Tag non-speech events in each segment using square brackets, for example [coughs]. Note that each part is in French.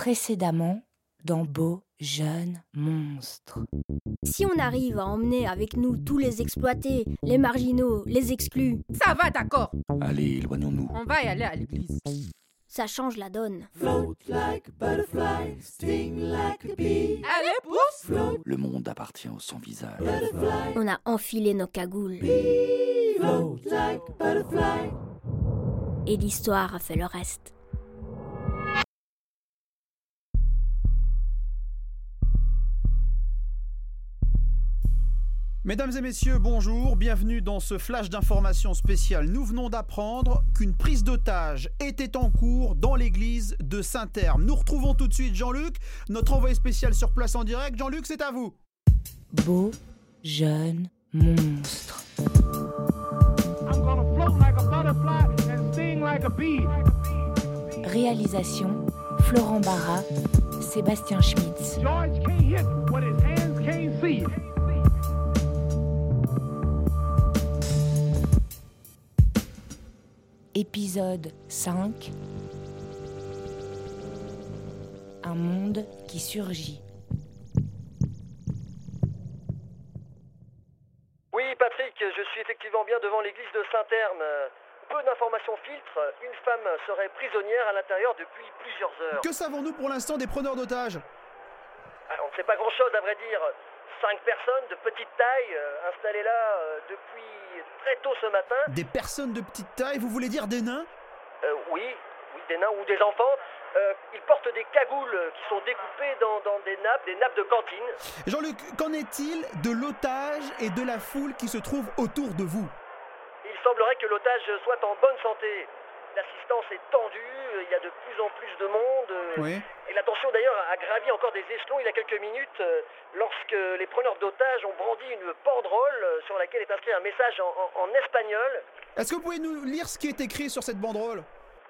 Précédemment, dans Beau Jeune Monstre. Si on arrive à emmener avec nous tous les exploités, les marginaux, les exclus, Ça va, d'accord. Allez, éloignons-nous. On va y aller à l'église. ça change la donne. Allez, pousse. Le monde appartient au sans visage. On a enfilé nos cagoules. Et l'histoire a fait le reste. Mesdames et messieurs, bonjour, bienvenue dans ce flash d'information spécial. Nous venons d'apprendre qu'une prise d'otage était en cours dans l'église de Saint-Herme. Nous retrouvons tout de suite Jean-Luc, notre envoyé spécial sur place en direct. Jean-Luc, c'est à vous. Beau Jeune Monstre. I'm gonna float like a butterfly and sting like a bee. Réalisation Florent Barra, Sébastien Schmitz. Épisode 5 Un monde qui surgit. Oui, Patrick, je suis effectivement bien devant l'église de Saint-Herme. Peu d'informations filtrent. Une femme serait prisonnière à l'intérieur depuis plusieurs heures. Que savons-nous pour l'instant des preneurs d'otages? Ah, On ne sait pas grand-chose, à vrai dire. Cinq personnes de petite taille euh, installées là euh, depuis très tôt ce matin. Des personnes de petite taille, vous voulez dire des nains? Euh, oui, oui, des nains ou des enfants. Euh, ils portent des cagoules qui sont découpées dans, dans des nappes, des nappes de cantine. Jean-Luc, qu'en est-il de l'otage et de la foule qui se trouve autour de vous? Il semblerait que l'otage soit en bonne santé. L'assistance est tendue, il y a de plus en plus de monde. Oui. Et la tension d'ailleurs a gravi encore des échelons il y a quelques minutes euh, lorsque les preneurs d'otages ont brandi une banderole euh, sur laquelle est inscrit un message en, en- en espagnol. Est-ce que vous pouvez nous lire ce qui est écrit sur cette banderole?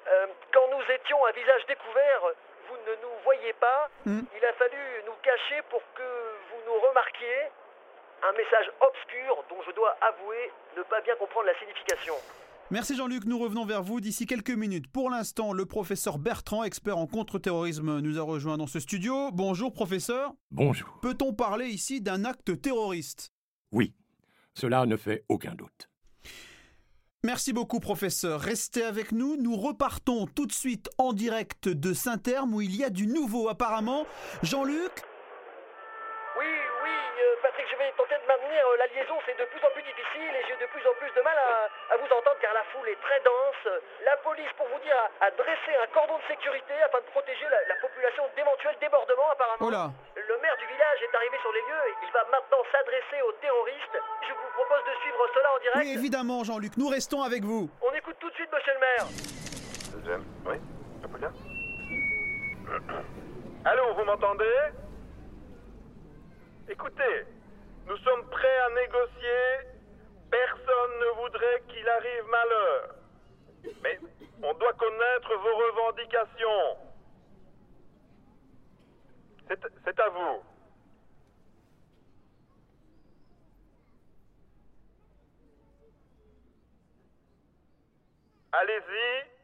Euh, quand nous étions à visage découvert, vous ne nous voyiez pas. Hmm. Il a fallu nous cacher pour que vous nous remarquiez. Un message obscur dont je dois avouer ne pas bien comprendre la signification. Merci Jean-Luc, nous revenons vers vous d'ici quelques minutes. Pour l'instant, le professeur Bertrand, expert en contre-terrorisme, nous a rejoint dans ce studio. Bonjour professeur. Bonjour. Peut-on parler ici d'un acte terroriste? Oui, cela ne fait aucun doute. Merci beaucoup professeur. Restez avec nous, nous repartons tout de suite en direct de Saint-Herme où il y a du nouveau apparemment. Jean-Luc? Maintenir euh, la liaison. C'est de plus en plus difficile et j'ai de plus en plus de mal à, à vous entendre car la foule est très dense. La police, pour vous dire, a, a dressé un cordon de sécurité afin de protéger la, la population d'éventuels débordements apparemment. Oh là Le maire du village est arrivé sur les lieux et il va maintenant s'adresser aux terroristes. Je vous propose de suivre cela en direct. Oui, évidemment Jean-Luc, nous restons avec vous. On écoute tout de suite, monsieur le maire. Deuxième. Oui, bien. [coughs] Allô, vous m'entendez? Écoutez, nous sommes prêts à négocier. Personne ne voudrait qu'il arrive malheur. Mais on doit connaître vos revendications. C'est à vous. Allez-y.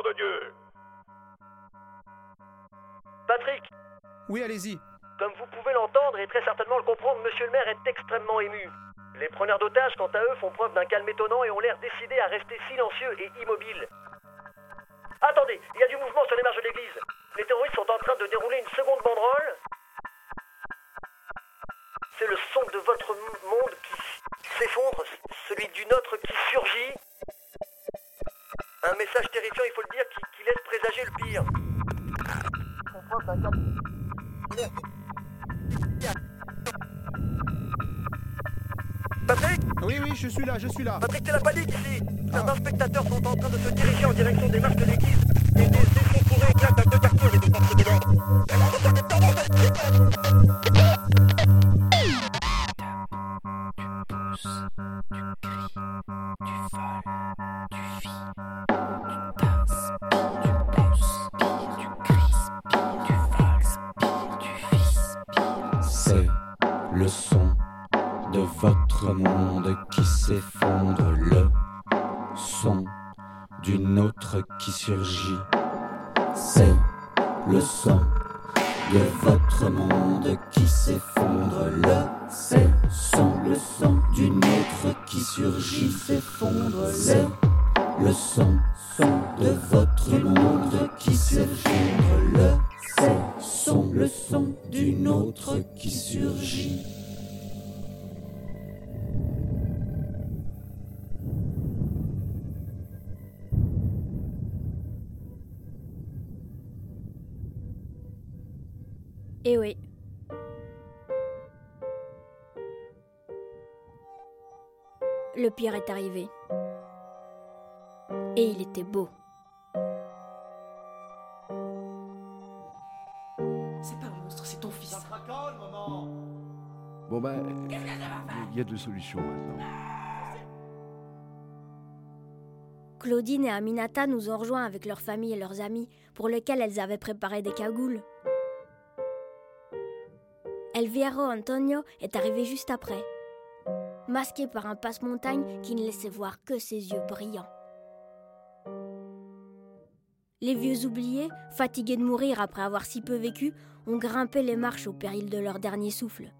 Nom de Dieu Patrick, Oui, allez-y. Comme vous pouvez l'entendre et très certainement le comprendre, monsieur le maire est extrêmement ému. Les preneurs d'otages, quant à eux, font preuve d'un calme étonnant et ont l'air décidés à rester silencieux et immobiles. Attendez, il y a du mouvement sur les marges de l'église. Les terroristes sont en train de dérouler une seconde banderole. C'est le son de votre monde qui s'effondre, je suis là, je suis là. Patrick, c'est la panique ici Certains spectateurs sont en train de se diriger en direction des marches de l'église et des à deux partout et des parties dedans. C'est le son de votre monde qui s'effondre. Le c'est son, le son d'une autre qui surgit, s'effondre. C'est le son, son de votre monde qui s'effondre. Le c'est son, le son d'une autre qui surgit. Eh oui. Le pire est arrivé. Et il était beau. C'est pas un monstre, c'est ton fils. Bon ben, il y a deux solutions maintenant. Claudine et Aminata nous ont rejoints avec leur famille et leurs amis, pour lesquels elles avaient préparé des cagoules. Elviero Antonio est arrivé juste après, masqué par un passe-montagne qui ne laissait voir que ses yeux brillants. Les vieux oubliés, fatigués de mourir après avoir si peu vécu, ont grimpé les marches au péril de leur dernier souffle.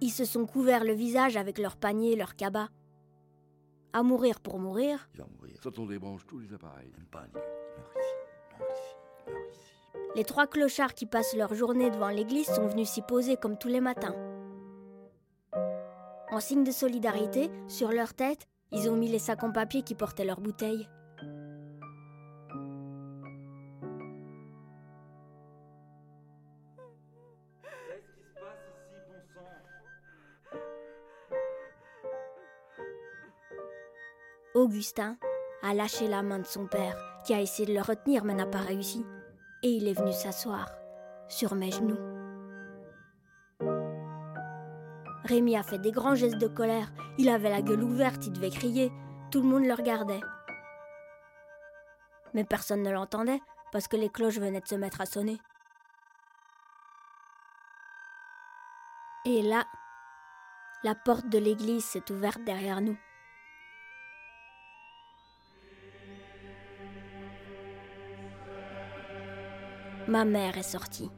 Ils se sont couverts le visage avec leurs paniers et leurs cabas. À mourir pour mourir, Il va mourir. Quand on débranche tous les appareils. Les trois clochards qui passent leur journée devant l'église sont venus s'y poser comme tous les matins. En signe de solidarité, sur leur tête, ils ont mis les sacs en papier qui portaient leurs bouteilles. Augustin a lâché la main de son père, qui a essayé de le retenir mais n'a pas réussi. Et il est venu s'asseoir sur mes genoux. Rémi a fait des grands gestes de colère. Il avait la gueule ouverte, il devait crier. Tout le monde le regardait. Mais personne ne l'entendait parce que les cloches venaient de se mettre à sonner. Et là, la porte de l'église s'est ouverte derrière nous. Ma mère est sortie.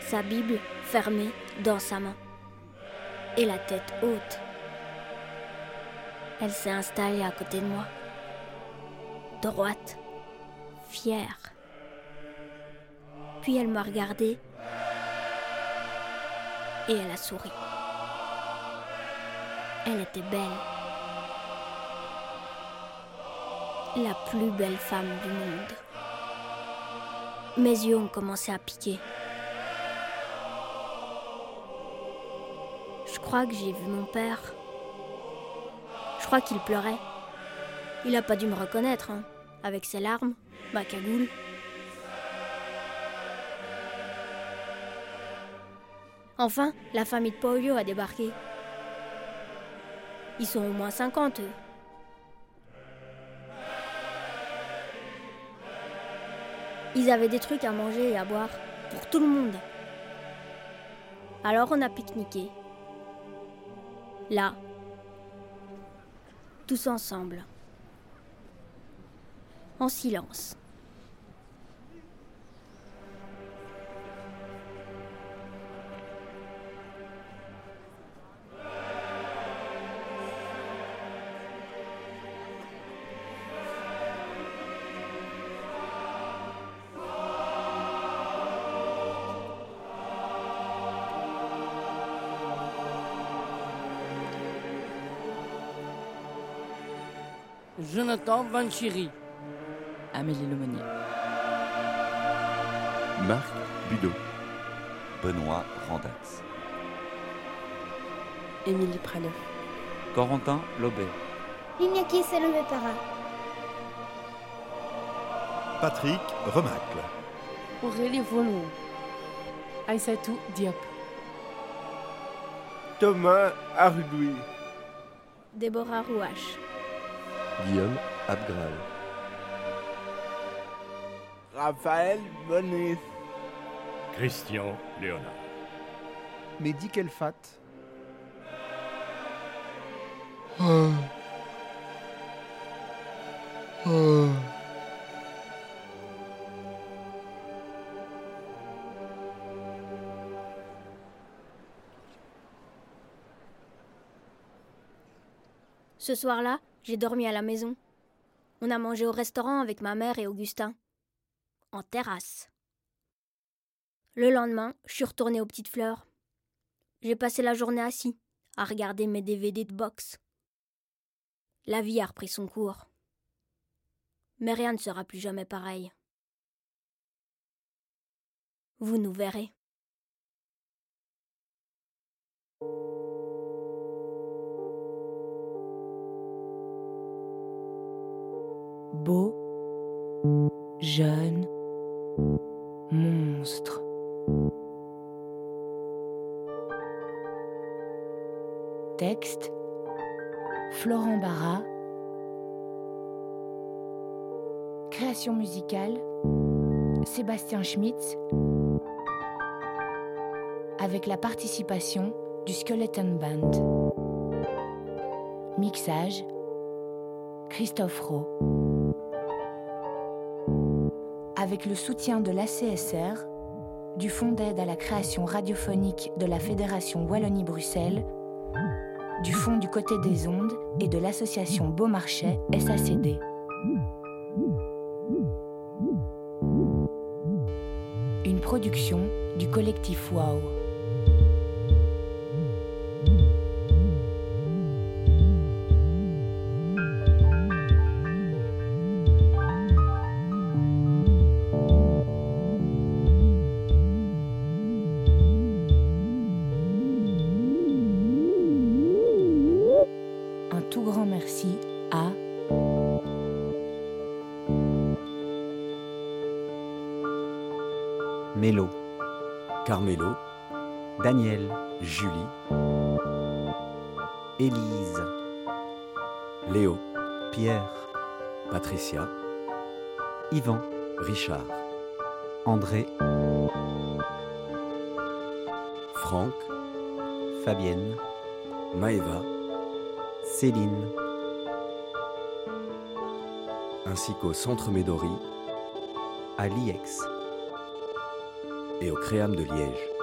Sa Bible fermée dans sa main. Et la tête haute. Elle s'est installée à côté de moi. Droite. Fière. Puis elle m'a regardée. Et elle a souri. Elle était belle. La plus belle femme du monde. Mes yeux ont commencé à piquer. Je crois que j'ai vu mon père. Je crois qu'il pleurait. Il n'a pas dû me reconnaître, hein, avec ses larmes, ma cagoule. Enfin, la famille de Paulio a débarqué. Ils sont au moins 50, eux. Ils avaient des trucs à manger et à boire pour tout le monde. Alors on a pique-niqué. Là. Tous ensemble. En silence. Jonathan Vanchiri. Amélie Lemonnier. Marc Budeau. Benoît Randax. Émilie Praleux. Corentin Lobet. Iñaki Salomé Para. Patrick Remacle. Aurélie Volon. Aïssatou Diop. Thomas Ardoui. Déborah Rouache. Guillaume Abgral. Raphaël Bonis. Christian Léonard. Mehdi Kelfat. Ce soir-là, j'ai dormi à la maison. On a mangé au restaurant avec ma mère et Augustin. En terrasse. Le lendemain, je suis retournée aux petites fleurs. J'ai passé la journée assis, à regarder mes DVD de boxe. La vie a repris son cours. Mais rien ne sera plus jamais pareil. Vous nous verrez. Jeune, monstre. Texte Florent Barra. Création musicale Sébastien Schmitz. Avec la participation du Skeleton Band. Mixage Christophe Rowe. Avec le soutien de l'ACSR, du Fonds d'aide à la création radiophonique de la Fédération Wallonie-Bruxelles, du Fonds du côté des ondes et de l'association Beaumarchais SACD. Une production du collectif WOW. Grand merci à Mélo, Carmelo, Daniel, Julie, Élise, Léo, Pierre, Patricia, Yvan, Richard, André, Franck, Fabienne, Maëva, Céline, ainsi qu'au Centre Médori à l'IEX. et au Créam de Liège.